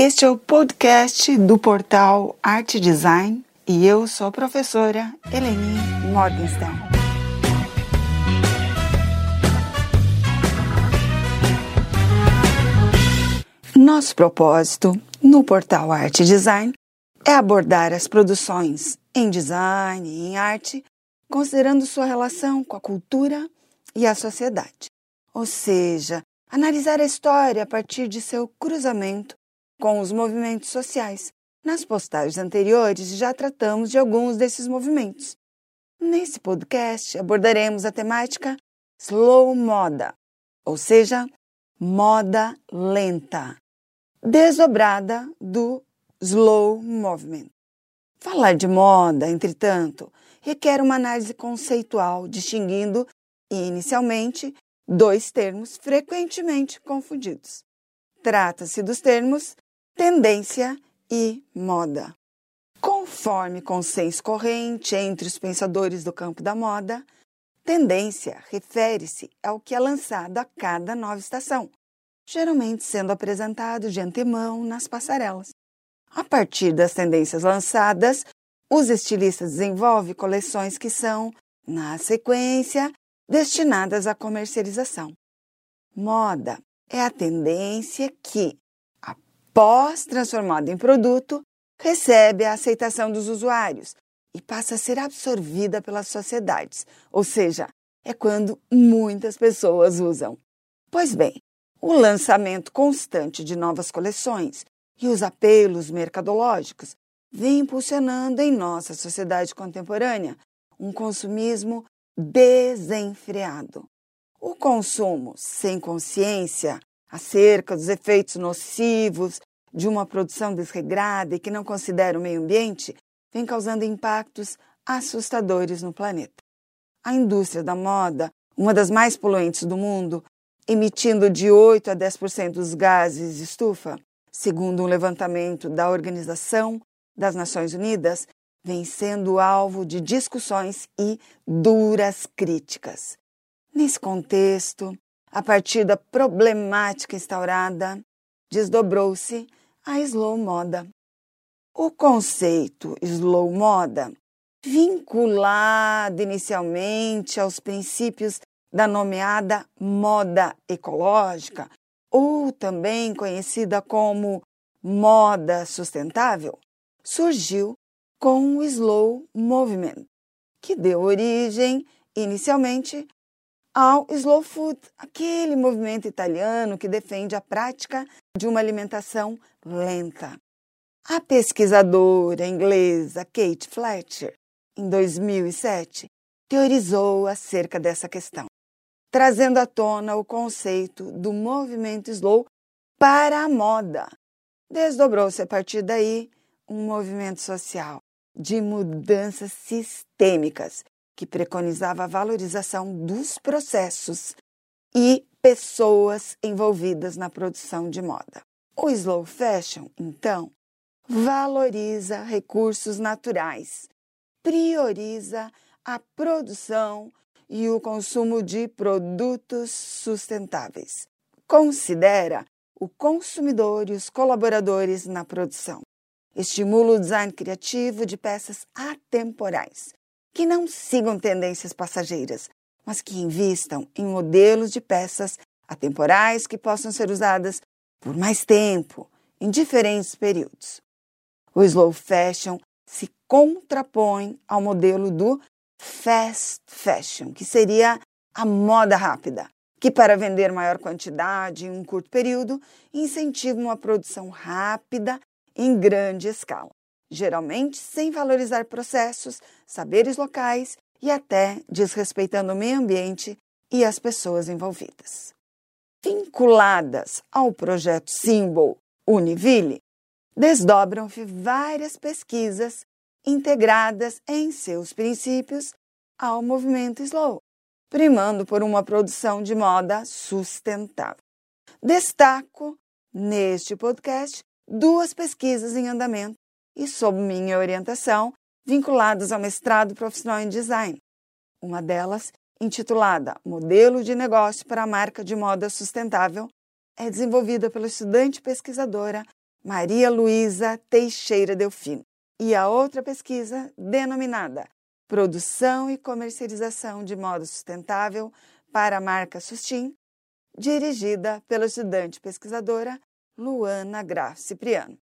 Este é o podcast do portal Arte Design e eu sou a professora Eleni Morgenstern. Nosso propósito no portal Arte Design é abordar as produções em design e em arte, considerando sua relação com a cultura e a sociedade. Ou seja, analisar a história a partir de seu cruzamento com os movimentos sociais. Nas postagens anteriores já tratamos de alguns desses movimentos. Nesse podcast abordaremos a temática slow moda, ou seja, moda lenta, desdobrada do slow movement. Falar de moda, entretanto, requer uma análise conceitual, distinguindo inicialmente dois termos frequentemente confundidos. Trata-se dos termos tendência e moda. Conforme consenso corrente entre os pensadores do campo da moda, tendência refere-se ao que é lançado a cada nova estação, geralmente sendo apresentado de antemão nas passarelas. A partir das tendências lançadas, os estilistas desenvolvem coleções que são, na sequência, destinadas à comercialização. Moda é a tendência que, após transformada em produto, recebe a aceitação dos usuários e passa a ser absorvida pelas sociedades, ou seja, é quando muitas pessoas usam. Pois bem, o lançamento constante de novas coleções e os apelos mercadológicos vêm impulsionando em nossa sociedade contemporânea um consumismo desenfreado. O consumo sem consciência acerca dos efeitos nocivos de uma produção desregrada e que não considera o meio ambiente vem causando impactos assustadores no planeta. A indústria da moda, uma das mais poluentes do mundo, emitindo de 8 a 10% dos gases de estufa, segundo um levantamento da Organização das Nações Unidas, vem sendo alvo de discussões e duras críticas. Nesse contexto, a partir da problemática instaurada, desdobrou-se a slow moda. O conceito slow moda, vinculado inicialmente aos princípios da nomeada moda ecológica, ou também conhecida como moda sustentável, surgiu com o Slow Movement, que deu origem inicialmente ao slow food, aquele movimento italiano que defende a prática de uma alimentação lenta. A pesquisadora inglesa Kate Fletcher, em 2007, teorizou acerca dessa questão, trazendo à tona o conceito do movimento slow para a moda. Desdobrou-se a partir daí um movimento social de mudanças sistêmicas que preconizava a valorização dos processos e pessoas envolvidas na produção de moda. O slow fashion, então, valoriza recursos naturais, prioriza a produção e o consumo de produtos sustentáveis. Considera o consumidor e os colaboradores na produção. Estimula o design criativo de peças atemporais, que não sigam tendências passageiras, mas que invistam em modelos de peças atemporais que possam ser usadas por mais tempo, em diferentes períodos. O slow fashion se contrapõe ao modelo do fast fashion, que seria a moda rápida, que para vender maior quantidade em um curto período incentiva uma produção rápida em grande escala geralmente sem valorizar processos, saberes locais e até desrespeitando o meio ambiente e as pessoas envolvidas. Vinculadas ao projeto Symbol Univille, desdobram-se várias pesquisas integradas em seus princípios ao movimento Slow, primando por uma produção de moda sustentável. Destaco neste podcast duas pesquisas em andamento e, sob minha orientação, vinculadas ao mestrado profissional em design. Uma delas, intitulada Modelo de Negócio para a Marca de Moda Sustentável, é desenvolvida pela estudante pesquisadora Maria Luísa Teixeira Delfino, e a outra pesquisa denominada Produção e Comercialização de Modo Sustentável para a marca Sustin, dirigida pela estudante pesquisadora Luana Graf Cipriano.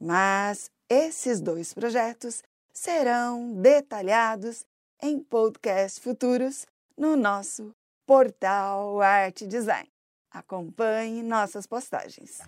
Mas esses dois projetos serão detalhados em podcasts futuros no nosso portal Arte Design. Acompanhe nossas postagens.